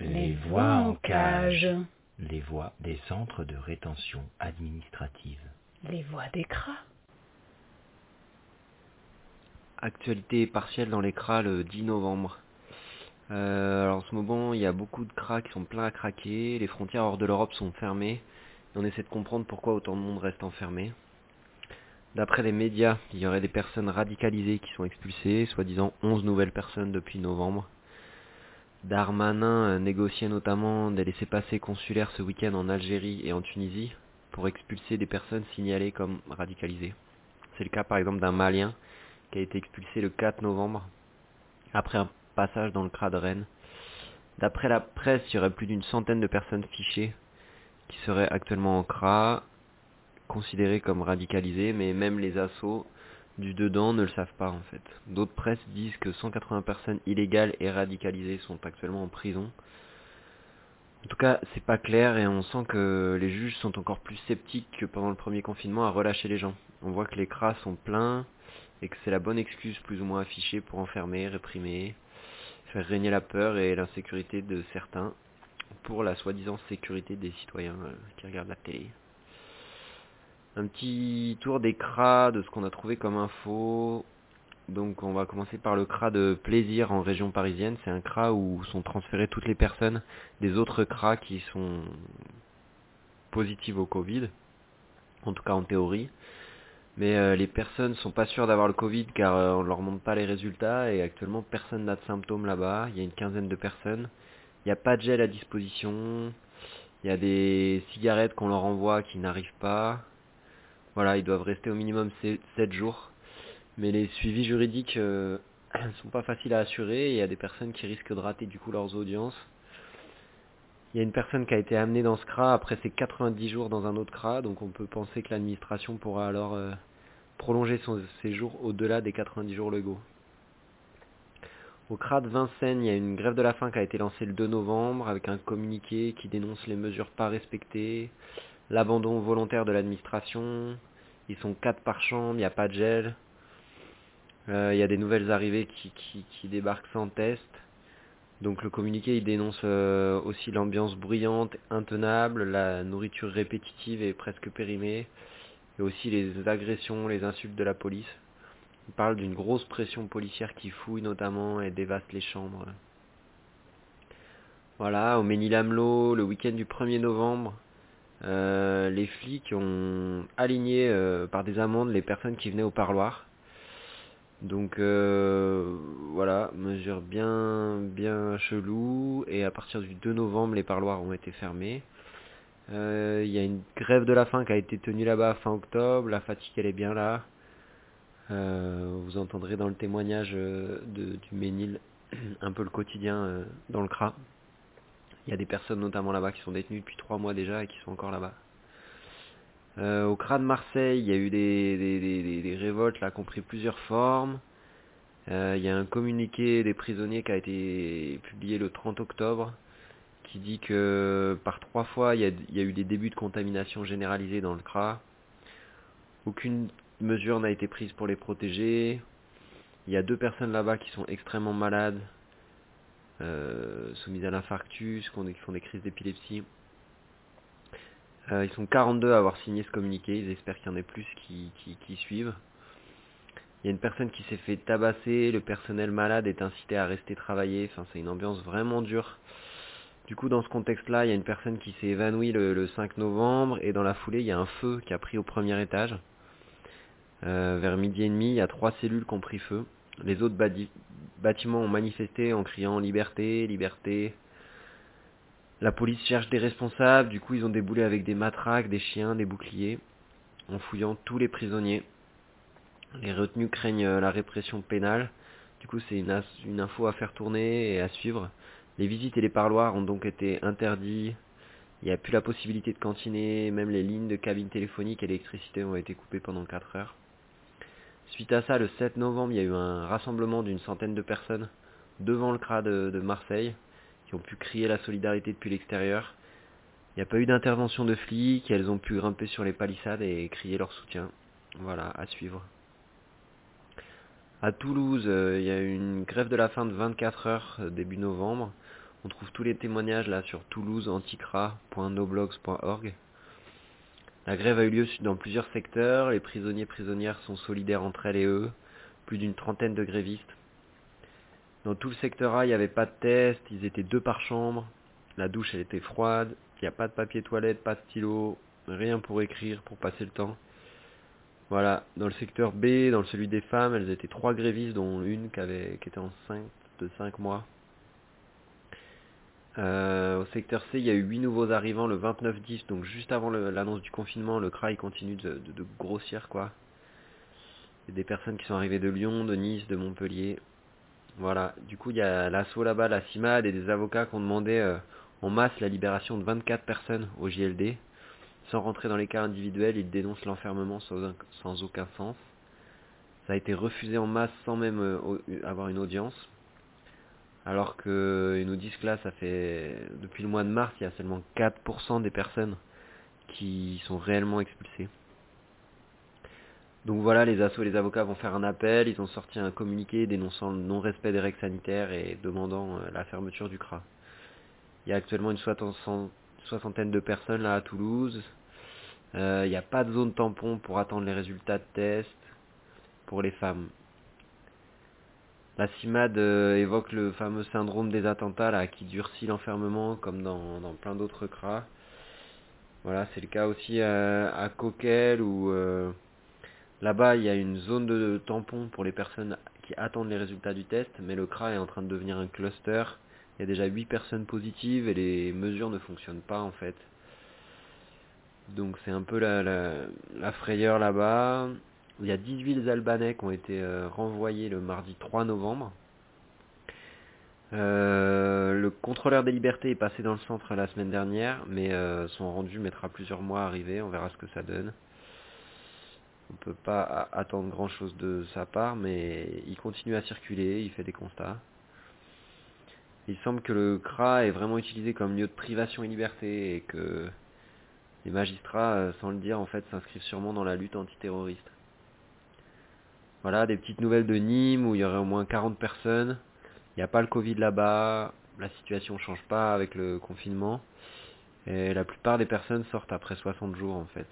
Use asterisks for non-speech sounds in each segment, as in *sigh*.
Les voix en cage. Les voix des centres de rétention administrative. Les voix des cras. Actualité partielle dans les cras le 10 novembre. Euh, alors en ce moment, il y a beaucoup de cras qui sont pleins à craquer, les frontières hors de l'Europe sont fermées, on essaie de comprendre pourquoi autant de monde reste enfermé. D'après les médias, il y aurait des personnes radicalisées qui sont expulsées, soi-disant 11 nouvelles personnes depuis novembre. Darmanin euh, négociait notamment des laissés-passer consulaires ce week-end en Algérie et en Tunisie pour expulser des personnes signalées comme radicalisées. C'est le cas par exemple d'un Malien qui a été expulsé le 4 novembre après un passage dans le CRA de Rennes. D'après la presse, il y aurait plus d'une centaine de personnes fichées qui seraient actuellement en CRA, considérées comme radicalisées, mais même les assauts du dedans ne le savent pas en fait. D'autres presses disent que 180 personnes illégales et radicalisées sont actuellement en prison. En tout cas, c'est pas clair et on sent que les juges sont encore plus sceptiques que pendant le premier confinement à relâcher les gens. On voit que les cras sont pleins et que c'est la bonne excuse plus ou moins affichée pour enfermer, réprimer, faire régner la peur et l'insécurité de certains pour la soi-disant sécurité des citoyens euh, qui regardent la télé. Un petit tour des cras de ce qu'on a trouvé comme info. Donc on va commencer par le CRA de plaisir en région parisienne. C'est un CRA où sont transférées toutes les personnes des autres CRA qui sont positives au Covid. En tout cas en théorie. Mais euh, les personnes sont pas sûres d'avoir le Covid car euh, on leur montre pas les résultats et actuellement personne n'a de symptômes là-bas. Il y a une quinzaine de personnes. Il n'y a pas de gel à disposition. Il y a des cigarettes qu'on leur envoie qui n'arrivent pas. Voilà, ils doivent rester au minimum 7 jours. Mais les suivis juridiques euh, *clears throat* sont pas faciles à assurer. Il y a des personnes qui risquent de rater du coup leurs audiences. Il y a une personne qui a été amenée dans ce CRA après ses 90 jours dans un autre CRA, donc on peut penser que l'administration pourra alors euh, prolonger son séjour au-delà des 90 jours légaux. Au CRA de Vincennes, il y a une grève de la faim qui a été lancée le 2 novembre avec un communiqué qui dénonce les mesures pas respectées, l'abandon volontaire de l'administration, ils sont 4 par chambre, il n'y a pas de gel, euh, il y a des nouvelles arrivées qui débarquent sans test. Donc le communiqué il dénonce euh, aussi l'ambiance bruyante, intenable, la nourriture répétitive et presque périmée, et aussi les agressions, les insultes de la police. Il parle d'une grosse pression policière qui fouille notamment et dévaste les chambres. Voilà, au Ménil-Amelot, le week-end du 1er novembre, euh, les flics ont aligné euh, par des amendes les personnes qui venaient au parloir. Donc euh, voilà, mesure bien bien chelou et à partir du 2 novembre les parloirs ont été fermés. Il y a une grève de la faim qui a été tenue là-bas fin octobre, la fatigue elle est bien là. Vous entendrez dans le témoignage de, du Ménil *clears throat* un peu le quotidien dans le CRA. Il y a des personnes notamment là-bas qui sont détenues depuis trois mois déjà et qui sont encore là-bas. Euh, au CRA de Marseille, il y a eu des, des, des, des révoltes là, qui ont pris plusieurs formes. Euh, il y a un communiqué des prisonniers qui a été publié le 30 octobre qui dit que par trois fois il y, a, il y a eu des débuts de contamination généralisée dans le CRA. Aucune mesure n'a été prise pour les protéger. Il y a deux personnes là-bas qui sont extrêmement malades, euh, soumises à l'infarctus, qui font des crises d'épilepsie. Euh, ils sont 42 à avoir signé ce communiqué, ils espèrent qu'il y en ait plus qui, suivent. Il y a une personne qui s'est fait tabasser, le personnel malade est incité à rester travailler, enfin c'est une ambiance vraiment dure. Du coup dans ce contexte-là, il y a une personne qui s'est évanouie le, 5 novembre et dans la foulée il y a un feu qui a pris au premier étage. Euh, vers midi et demi, il y a trois cellules qui ont pris feu. Les autres bâtiments ont manifesté en criant liberté, liberté. La police cherche des responsables, du coup ils ont déboulé avec des matraques, des chiens, des boucliers, en fouillant tous les prisonniers. Les retenus craignent la répression pénale, du coup c'est une, une, info à faire tourner et à suivre. Les visites et les parloirs ont donc été interdits, il n'y a plus la possibilité de cantiner, même les lignes de cabine téléphonique et l'électricité ont été coupées pendant 4 heures. Suite à ça, le 7 novembre, il y a eu un rassemblement d'une centaine de personnes devant le CRA de, Marseille qui ont pu crier la solidarité depuis l'extérieur. Il n'y a pas eu d'intervention de flics, elles ont pu grimper sur les palissades et crier leur soutien. Voilà, à suivre. À Toulouse, euh, il y a eu une grève de la faim de 24 heures euh, début novembre. On trouve tous les témoignages là sur toulouseanticra.noblogs.org. La grève a eu lieu dans plusieurs secteurs. Les prisonniers et prisonnières sont solidaires entre elles et eux. Plus d'une trentaine de grévistes. Dans tout le secteur A, il n'y avait pas de test. Ils étaient deux par chambre. La douche, elle était froide. Il n'y a pas de papier toilette, pas de stylo. Rien pour écrire, pour passer le temps. Voilà. Dans le secteur B, dans celui des femmes, elles étaient trois grévistes, dont une qui, avait, qui était enceinte de 5 mois. Euh, au secteur C, il y a eu 8 nouveaux arrivants le 29-10, donc juste avant l'annonce du confinement, le CRA continue de, grossir quoi. Il y a des personnes qui sont arrivées de Lyon, de Nice, de Montpellier. Voilà, du coup il y a l'assaut là-bas, la CIMAD et des avocats qui ont demandé euh, en masse la libération de 24 personnes au JLD. Sans rentrer dans les cas individuels, ils dénoncent l'enfermement sans, aucun sens. Ça a été refusé en masse sans même euh, avoir une audience. Alors qu'ils nous disent que là, ça fait depuis le mois de mars, il y a seulement 4% des personnes qui sont réellement expulsées. Donc voilà, les assos et les avocats vont faire un appel, ils ont sorti un communiqué dénonçant le non-respect des règles sanitaires et demandant euh, la fermeture du CRA. Il y a actuellement une soixantaine de personnes là à Toulouse. Euh, il n'y a pas de zone tampon pour attendre les résultats de test pour les femmes. La CIMAD euh, évoque le fameux syndrome des attentats là, qui durcit l'enfermement comme dans, plein d'autres cras. Voilà, c'est le cas aussi à, Coquel où euh, là-bas il y a une zone de tampon pour les personnes qui attendent les résultats du test, mais le CRA est en train de devenir un cluster. Il y a déjà 8 personnes positives et les mesures ne fonctionnent pas en fait. Donc c'est un peu la, la frayeur là-bas. Il y a 18 Albanais qui ont été euh, renvoyés le mardi 3 novembre. Euh, le contrôleur des libertés est passé dans le centre la semaine dernière, mais euh, son rendu mettra plusieurs mois à arriver, on verra ce que ça donne. On peut pas attendre grand chose de sa part, mais il continue à circuler, il fait des constats. Il semble que le CRA est vraiment utilisé comme lieu de privation et liberté et que les magistrats, sans le dire, en fait, s'inscrivent sûrement dans la lutte antiterroriste. Voilà, des petites nouvelles de Nîmes où il y aurait au moins 40 personnes. Il n'y a pas le Covid là-bas. La situation ne change pas avec le confinement. Et la plupart des personnes sortent après 60 jours en fait.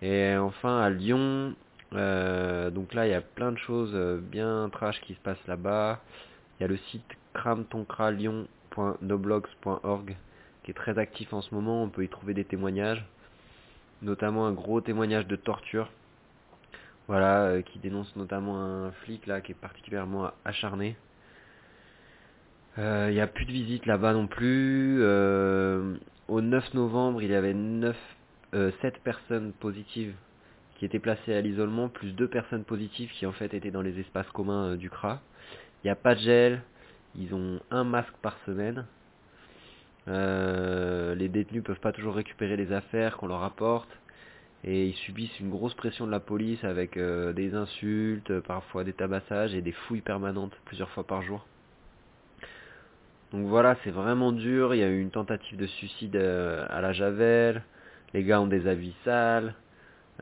Et enfin à Lyon, euh, donc là il y a plein de choses euh, bien trash qui se passent là-bas. Il y a le site crametoncralion.noblogs.org qui est très actif en ce moment. On peut y trouver des témoignages, notamment un gros témoignage de torture voilà, euh, qui dénonce notamment un flic là qui est particulièrement acharné. Il euh, n'y a plus de visite là-bas non plus. Euh, au 9 novembre, il y avait 9, 7 personnes positives qui étaient placées à l'isolement, plus 2 personnes positives qui en fait étaient dans les espaces communs du CRA. Il n'y a pas de gel, ils ont un masque par semaine. les détenus peuvent pas toujours récupérer les affaires qu'on leur apporte et ils subissent une grosse pression de la police avec euh, des insultes, parfois des tabassages et des fouilles permanentes plusieurs fois par jour. Donc voilà, c'est vraiment dur. Il y a eu une tentative de suicide euh, à la Javel. Les gars ont des avis sales.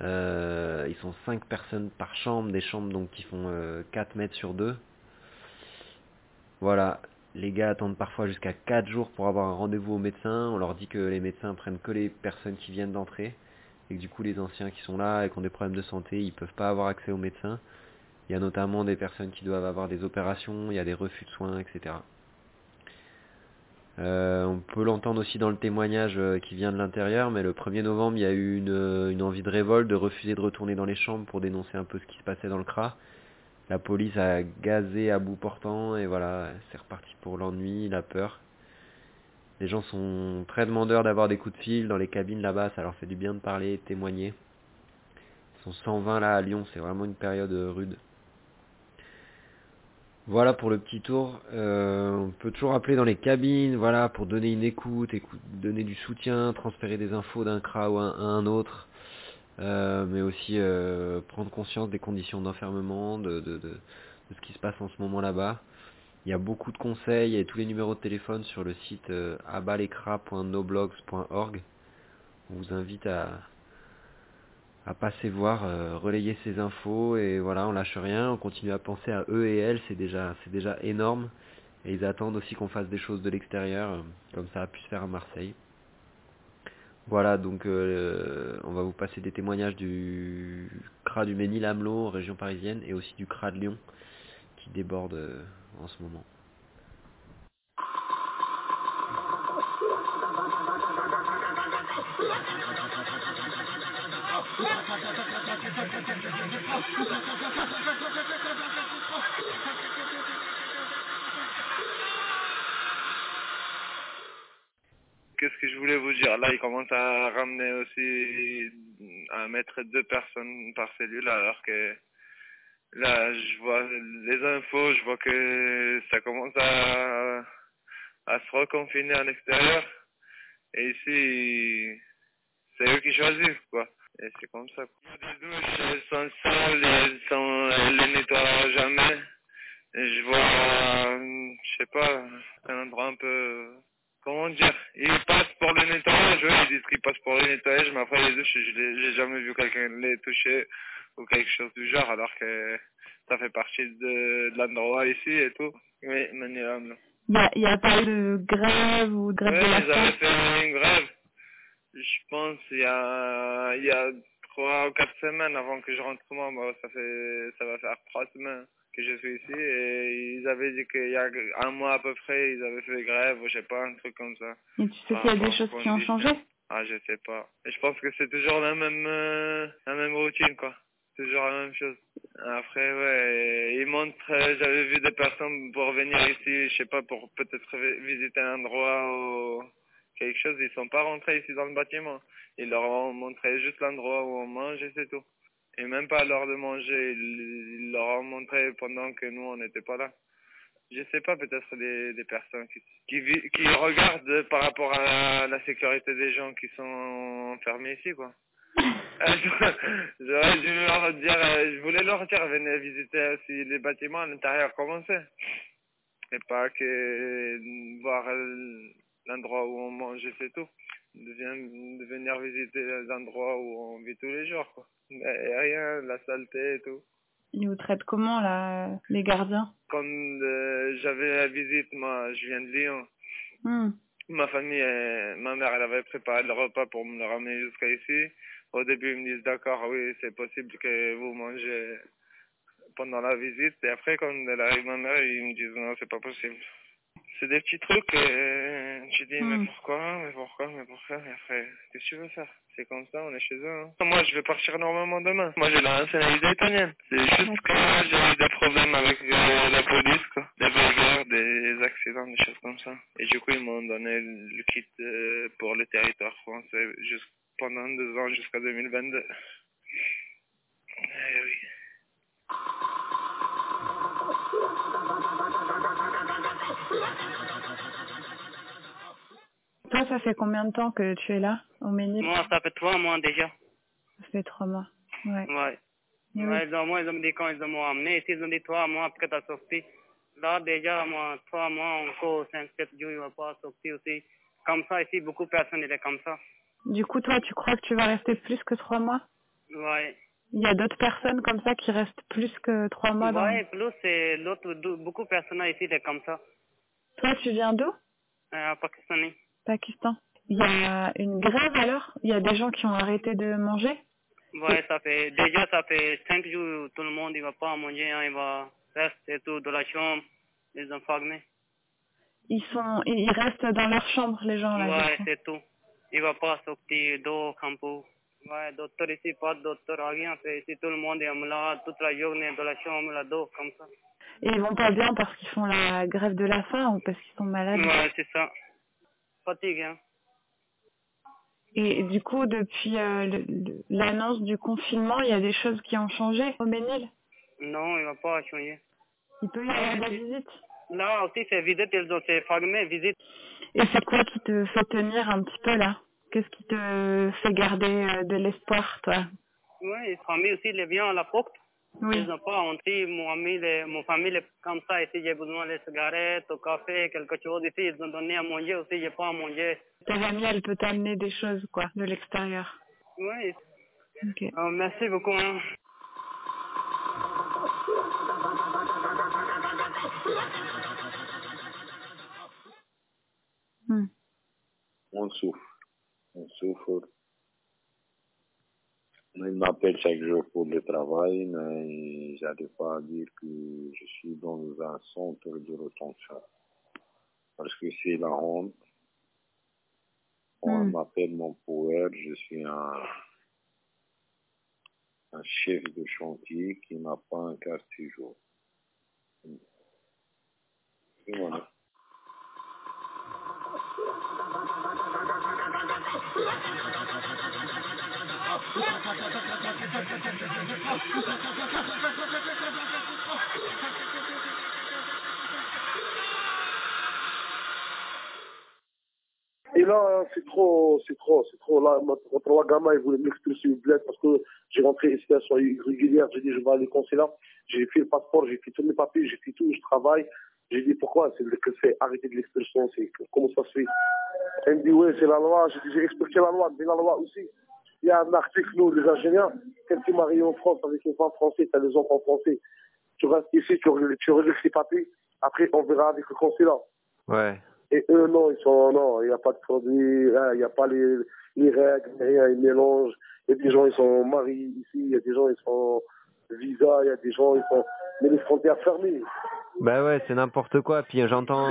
Euh, ils sont 5 personnes par chambre, des chambres donc qui font 4 mètres sur 2. Voilà, les gars attendent parfois jusqu'à 4 jours pour avoir un rendez-vous au médecin. On leur dit que les médecins prennent que les personnes qui viennent d'entrer et que du coup les anciens qui sont là et qui ont des problèmes de santé, ils peuvent pas avoir accès aux médecins. Il y a notamment des personnes qui doivent avoir des opérations, il y a des refus de soins, etc. Euh, on peut l'entendre aussi dans le témoignage euh, qui vient de l'intérieur, mais le 1er novembre, il y a eu une, euh, une, envie de révolte, de refuser de retourner dans les chambres pour dénoncer un peu ce qui se passait dans le CRA. La police a gazé à bout portant et voilà, c'est reparti pour l'ennui, la peur. Les gens sont très demandeurs d'avoir des coups de fil dans les cabines là-bas, ça leur fait du bien de parler, de témoigner. Ils sont 120 là à Lyon, c'est vraiment une période rude. Voilà pour le petit tour. Euh, on peut toujours appeler dans les cabines, voilà, pour donner une écoute, donner du soutien, transférer des infos d'un CRA ou à un, autre, euh, mais aussi euh, prendre conscience des conditions d'enfermement, de, de, ce qui se passe en ce moment là-bas. Il y a beaucoup de conseils et tous les numéros de téléphone sur le site euh. On vous invite à, à passer voir, euh, relayer ces infos et voilà, on lâche rien, on continue à penser à eux et elles, c'est déjà, c'est déjà énorme. Et ils attendent aussi qu'on fasse des choses de l'extérieur, euh, comme ça a pu se faire à Marseille. Voilà, donc euh, on va vous passer des témoignages du CRA du Ménil-Amelot, région parisienne, et aussi du CRA de Lyon, qui déborde euh, en ce moment. Qu'est-ce que je voulais vous dire Là, il commence à ramener aussi, à mettre deux personnes par cellule, alors que là, je vois les infos, je vois que ça commence à, à se reconfiner à l'extérieur. Et ici, c'est eux qui choisissent, quoi. Et c'est comme ça. Les douches, elles sont sales, elles, sont, elles les nettoient jamais. Et je vois, je sais pas, un endroit un peu comment dire, ils passent pour le nettoyage, oui, ils disent qu'ils passent pour le nettoyage, mais après les douches, je n'ai jamais vu quelqu'un les toucher ou quelque chose du genre, alors que ça fait partie de, de l'endroit ici et tout. Oui, maniable. Il n'y a, pas de grève ou de grève oui, de la ils avaient fait une grève, je pense, il y a, il y a trois ou quatre semaines avant que je rentre moi, moi, ça fait, ça va faire trois semaines que je suis ici et ils avaient dit qu'il y a un mois à peu près, ils avaient fait grève ou je sais pas, un truc comme ça. Et tu sais qu'il y a des choses qui ont changé? Ah, je sais pas. Et je pense que c'est toujours la même, euh, la même routine, quoi. Toujours la même chose. Après, ouais, ils montrent, euh, j'avais vu des personnes pour venir ici, je sais pas, pour peut-être vi- visiter un endroit ou quelque chose, ils sont pas rentrés ici dans le bâtiment. Ils leur ont montré juste l'endroit où on mange et c'est tout. Et même pas à l'heure de manger, ils, leur ont montré pendant que nous on n'était pas là. Je sais pas, peut-être des, des personnes qui, qui, regardent par rapport à la, la sécurité des gens qui sont enfermés ici, quoi. *laughs* J'aurais dû leur dire, euh, je voulais leur dire, venez visiter aussi les bâtiments à l'intérieur, comment c'est. Et pas que euh, voir euh, l'endroit où on mange, et c'est tout. De, de venir visiter les endroits où on vit tous les jours, quoi. Mais rien, la saleté et tout. Ils vous traitent comment, là, les gardiens? Comme euh, j'avais la visite, moi, je viens de Lyon. Hmm. Ma famille, ma mère, elle avait préparé le repas pour me le ramener jusqu'à ici. Au début, ils me disent d'accord, oui, c'est possible que vous mangez pendant la visite. Et après, quand elle arrive, ma mère, ils me disent non, c'est pas possible. C'est des petits trucs, euh, tu dis, mais Hmm. pourquoi, mais pourquoi, mais pourquoi, et après, qu'est-ce que tu veux faire? C'est comme ça, on est chez eux. hein. Moi, je vais partir normalement demain. Moi, j'ai la nationalité italienne. C'est juste que j'ai eu des problèmes avec euh, la police, quoi. Des bagarres, des accidents, des choses comme ça. Et du coup, ils m'ont donné le kit euh, pour le territoire français juste pendant deux ans, jusqu'à 2022. Eh oui. Toi, ça fait combien de temps que tu es là, au Ménil? Moi, ça fait trois mois déjà. Ça fait trois mois. Ouais. Ouais. Oui. Ouais, ils ont, moi, ils ont dit quand ils m'ont amené ici, ils ont dit trois mois après ta sortie. Là, déjà, moi, trois mois, encore cinq, sept jours, il va pas sortir aussi. Comme ça, ici, beaucoup de personnes étaient comme ça. Du coup, toi, tu crois que tu vas rester plus que trois mois? Ouais. Il y a d'autres personnes comme ça qui restent plus que trois mois dans... Ouais, plus, c'est l'autre, dou- beaucoup de personnes ici étaient comme ça. Toi, tu viens d'où? Euh, Pakistanais. Pakistan. Il y a une grève alors? Il y a des gens qui ont arrêté de manger? Ouais, ça fait, déjà, ça fait cinq jours, tout le monde, il va pas manger, hein, il va rester tout dans la chambre, les enfermés. Ils sont, ils restent dans leur chambre, les gens là. Ouais, c'est tout. Il va pas sortir comme pour. Ouais, docteur ici, pas de docteur, rien. C'est ici, tout le monde est malade toute la journée dans la chambre, là-dedans, comme ça. Et ils vont pas bien parce qu'ils font la grève de la faim ou parce qu'ils sont malades? Ouais, c'est ça. Fatigue, hein. Et du coup, depuis euh, l'annonce du confinement, il y a des choses qui ont changé au Ménil? Non, il va pas changer. Il peut y avoir des visites? Là aussi, c'est visite, ils ont c'est fermé, visite. Et c'est quoi qui te fait tenir un petit peu là? Qu'est-ce qui te fait garder euh, de l'espoir, toi? Ouais, les familles aussi, les viens à la porte. Oui. Ils n'ont pas honte. Mon ami, les- mon famille est comme ça. Ici, j'ai besoin de cigarettes, au café, quelque chose. Ici, ils ont donné à manger aussi. J'ai pas à manger. Ta famille, elle peut t'amener des choses, quoi, de l'extérieur. Oui. Ok. Euh, merci beaucoup. hein. Hmm. On souffre. On souffre. Mais il m'appelle chaque jour pour le travail, mais j'arrive pas à dire que je suis dans un centre de retention. Parce que c'est la honte. On Hmm. m'appelle mon poète, je suis un, un chef de chantier qui n'a pas un quartier jour. Et voilà. Et là, c'est trop, c'est trop, c'est trop. Là, trois gamins, ils voulaient m'expulser du bled parce que j'ai rentré à soirée irrégulière. J'ai dit, je vais aller au consulat. J'ai fait le passeport, j'ai fait tous mes papiers, j'ai fait tout, je travaille. J'ai dit, pourquoi C'est que c'est arrêter de l'expulsion, c'est comment ça se fait? Elle me dit, oui, c'est la loi. J'ai dit, j'ai expliqué la loi, mais la loi aussi. Il y a un article, nous, les ingénieurs, quand tu es marié en France avec une femme française, tu as des enfants français. Tu restes ici, tu, tu règles tes papiers. Après, on verra avec le consulat. Ouais. Et eux, non, ils sont, non, il n'y a pas de produit, hein, il n'y a pas les, les règles, rien, ils mélangent. Il y a des gens, ils sont mariés ici, il y a des gens, ils sont visa, il y a des gens, ils sont, mais les frontières fermées. Bah ouais, c'est n'importe quoi. Puis j'entends,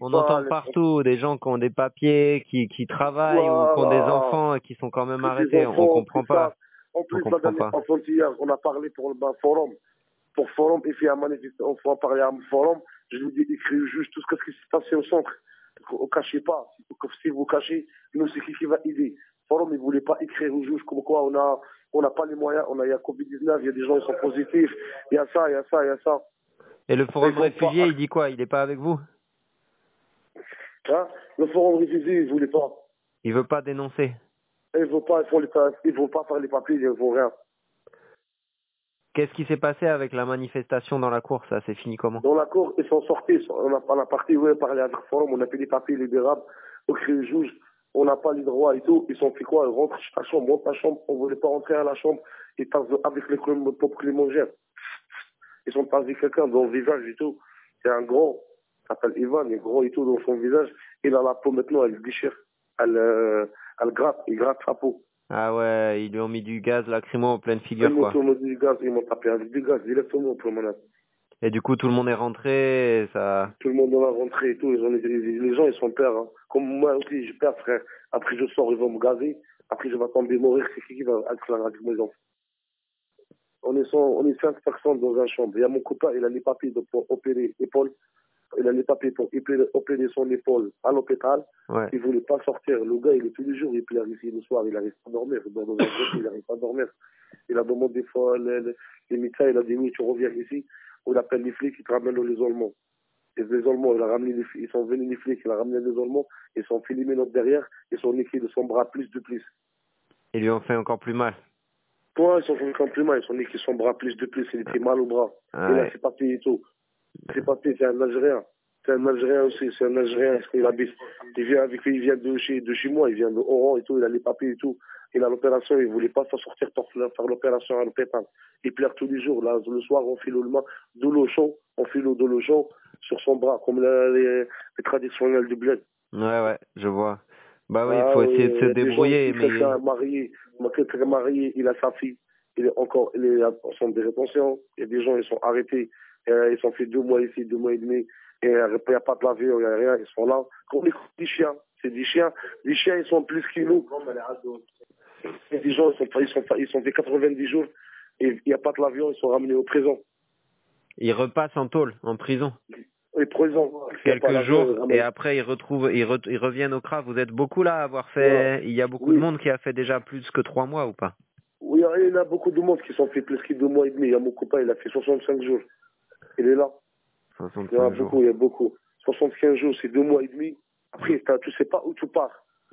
on pas, entend partout des gens qui ont des papiers, qui, qui travaillent ou qui ont des enfants et qui sont quand même arrêtés. les On enfants, comprend tout ça. pas. En plus, On dernière pas. hier, on a parlé pour le forum. Pour forum, il fait un manifestation, on va parler à un forum. Je lui dis, écris juste tout ce qui s'est passé au centre. Ne cachez pas. Si vous cachez, nous, c'est qui qui va aider. Forum, il voulait pas écrire au juge comme quoi on a, on n'a pas les moyens, on a, il y a Covid-19, il y a des gens qui sont positifs, il y a ça, il y a ça, il y a ça. Et le forum réfugié, pas- il dit quoi? Il est pas avec vous? Hein? Le forum réfugié, il voulait pas. Il veut pas dénoncer. Pas, font les, ils vont pas faire les papiers, ils vont rien. Qu'est-ce qui s'est passé avec la manifestation dans la course Ça, c'est fini comment? Dans la cour, ils sont sortis. On a, on a parti, ouais, parler avec le forum, on a fait des papiers libérables, au juge, on n'a pas les droits et tout. Ils sont fait quoi? Ils rentrent à la chambre, à la chambre, on voulait pas rentrer à la chambre, ils passent avec les clés- Ils sont passés quelqu'un dans le visage et tout. C'est un gros, il s'appelle Ivan, il est gros et tout dans son visage. Il a la peau maintenant, elle déchire. Elle, euh, elle gratte, il gratte sa peau. Ah ouais, ils lui ont mis du gaz lacrymo en pleine Ils figure m'ont quoi. tourné du gaz, ils m'ont tapé avec du gaz directement pour mon Et du coup, tout le monde est rentré. Et ça. Tout le monde dans la rentrée et tout, ils ont, les, gens, ils sont peurs. Hein. Comme moi aussi, je perds, frère. Après, je sors, ils vont me gazer. Après, je vais tomber mourir. C'est qui qui va être là avec mes enfants? On est, cent- on est cinq personnes dans une chambre. Il y a mon copain, il a les papiers pour opérer l'épaule. Il a les papiers pour opérer, son épaule à l'hôpital. Ouais. Il voulait pas sortir. Le gars, il est tous les jours, il pleure ici le soir, il n'arrive pas à dormir. Dans un groupe, il n'arrive pas à dormir. Il a demandé des fois, les, les- les médecins, il a dit oui, tu reviens ici. On appelle les flics, ils te ramènent l'isolement. Et l'isolement, il a ramené les flics, ils sont venus les flics, il a ramené l'isolement, ils sont filmés notre derrière, ils sont niqués de son bras plus de plus. Ils lui ont fait encore plus mal. Toi, ils sont mal, ils sont niqués son bras plus de plus, il était mal au bras. Ah il a ouais. ses papiers et tout. Papiers, c'est un Algérien. C'est un Algérien aussi, c'est un Algérien, parce qu'il habite? Il vient avec lui, il vient de chez, de chez moi, il vient de Oran et tout, il a les papiers et tout. Il a l'opération, il voulait pas s'en sortir pour faire l'opération à l'hôpital. Il pleure tous les jours. Là, le soir, on file de l'eau chaude, on file de l'eau chaude sur son bras, comme les, les traditionnels du bled. Ouais, ouais, je vois. Bah oui, il Ah faut essayer de se des gens débrouiller, qui- mais Quelqu'un est marié, quelqu'un est marié, il a sa fille, il est encore, il est en centre de rétention. Il y a des gens, ils sont arrêtés, euh, ils sont fait deux mois ici, deux mois et demi, et euh, il n'y a pas de l'avion, il n'y a rien, ils sont là. Comme des chiens, c'est des chiens. Les chiens, ils sont plus que nous. A des gens, ils sont, ils sont, ils sont fait 90 jours, et il n'y a pas de l'avion, ils sont ramenés au prison. ils repassent en tôle, en prison, Et pas quelques d'avion, jours, et après ils retrouvent, ils, re- ils reviennent au CRA. Vous êtes beaucoup là à avoir fait. Il y a beaucoup Oui. de monde qui a fait déjà plus que trois mois ou pas? Oui, il y en a beaucoup de monde qui sont fait plus que deux mois et demi. Il y a mon copain, il a fait 65 jours. Il est là. Il y en a 65 jours. beaucoup, il y a beaucoup. 75 jours, c'est deux mois et demi. Après, tu sais pas où tu pars.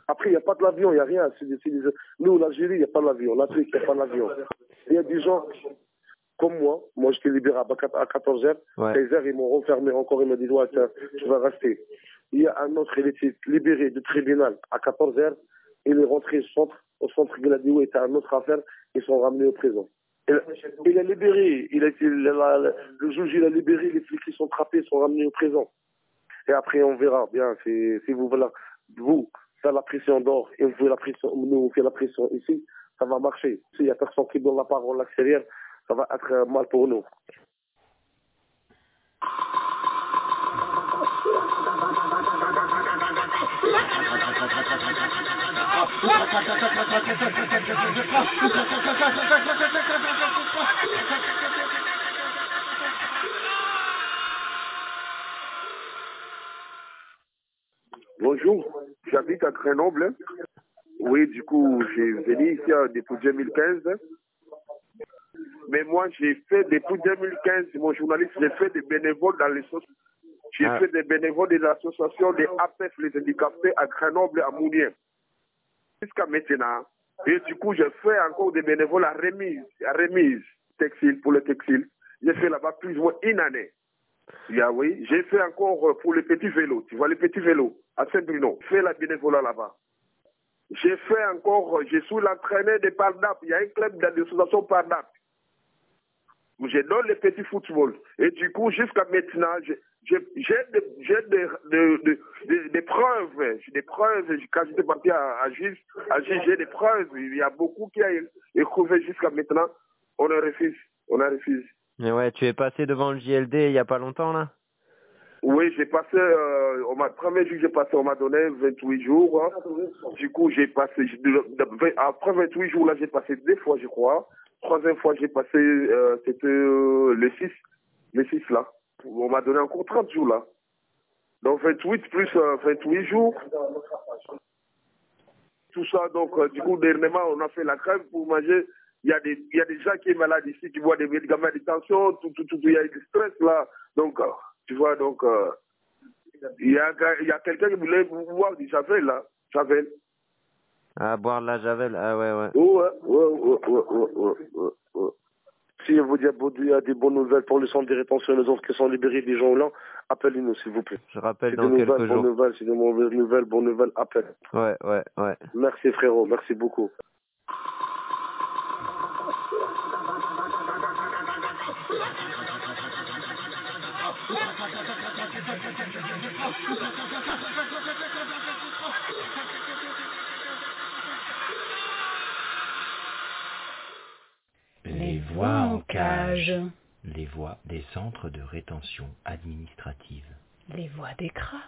Après, il n'y a pas de l'avion, il n'y a rien. Nous, l'Algérie, il n'y a pas de l'avion. L'Afrique, il n'y a pas de l'avion. Il y a des gens, comme moi. Moi, j'étais libéré à 14h. Ouais. 16h, ils m'ont renfermé encore. Ils m'ont dit, ouais, tu vas rester. Il y a un autre, il était libéré du tribunal à 14h. Il est rentré au centre, au centre Gladio, et à une autre affaire. Ils sont ramenés au présent. Il, il est libéré. Il a été, la- la- le juge, il a libéré. Les flics, ils sont trappés, ils sont ramenés au présent. Et après, on verra bien. Si, vous voulez, vous, faire la pression d'or et vous faites la pression, nous, on fait la pression ici, ça va marcher. S'il y a personne qui donne la parole à l'extérieur, ça va être euh, mal pour nous. Bonjour, j'habite à Grenoble. Oui, du coup, j'ai venu ici depuis 2015. Mais moi, j'ai fait depuis 2015, mon journaliste, j'ai fait des bénévoles dans les soci- J'ai Ah. fait des bénévoles de l'association des APF, les handicapés à Grenoble, à Mounier. Jusqu'à maintenant. Et du coup, j'ai fait encore des bénévoles à remise, à remise textile, pour le textile. J'ai fait là-bas plus ou moins une année. Oui, j'ai fait encore euh, pour les petits vélos. Tu vois, les petits vélos à Saint-Bruno. Fait la bénévolat là-bas. J'ai fait encore, euh, je suis l'entraîneur de Pardap. Il y a un club d'association Pardap. Je donne les petits football. Et du coup, jusqu'à maintenant, j'ai des, preuves. J'ai des preuves. Quand j'étais parti à, à Gilles, j'ai des preuves. Il y a beaucoup qui a éprouvé jusqu'à maintenant. On a refusé. On a refusé. Mais ouais, tu es passé devant le JLD il y a pas longtemps là? Oui, j'ai passé, euh, on m'a, premier jour j'ai passé, on m'a donné 28 jours. hein. Du coup, j'ai passé, après 28 jours, là, j'ai passé deux fois, je crois. Troisième fois, j'ai passé, euh, c'était euh, le 6, le 6 là. On m'a donné encore 30 jours là. Donc 28 plus euh, 28 jours. Tout ça, donc, euh, du coup, dernièrement, on a fait la crève pour manger. Il y a des, il y a des gens qui sont malades ici, qui voient des médicaments de tension, tout, tout, tout, il y a du stress là. Donc, euh, tu vois, donc, euh, il y a, quelqu'un qui voulait boire du Javel là. Javel. À boire de la javel, ah ouais, ouais. Ouais, ouais, ouais, ouais, ouais, ouais, ouais, ouais. Si vous y a des bonnes nouvelles pour le centre de rétention, les autres qui sont libérés des gens là, appelez-nous s'il vous plaît. Je rappelle dans nouvelles, quelques bonnes jours. nouvelles, c'est des mauvaises nouvelles, bonnes nouvelles, appelle. Ouais, ouais, ouais. Merci frérot, merci beaucoup. Les voix en cage. Les voix des centres de rétention administrative. Les voix des cras.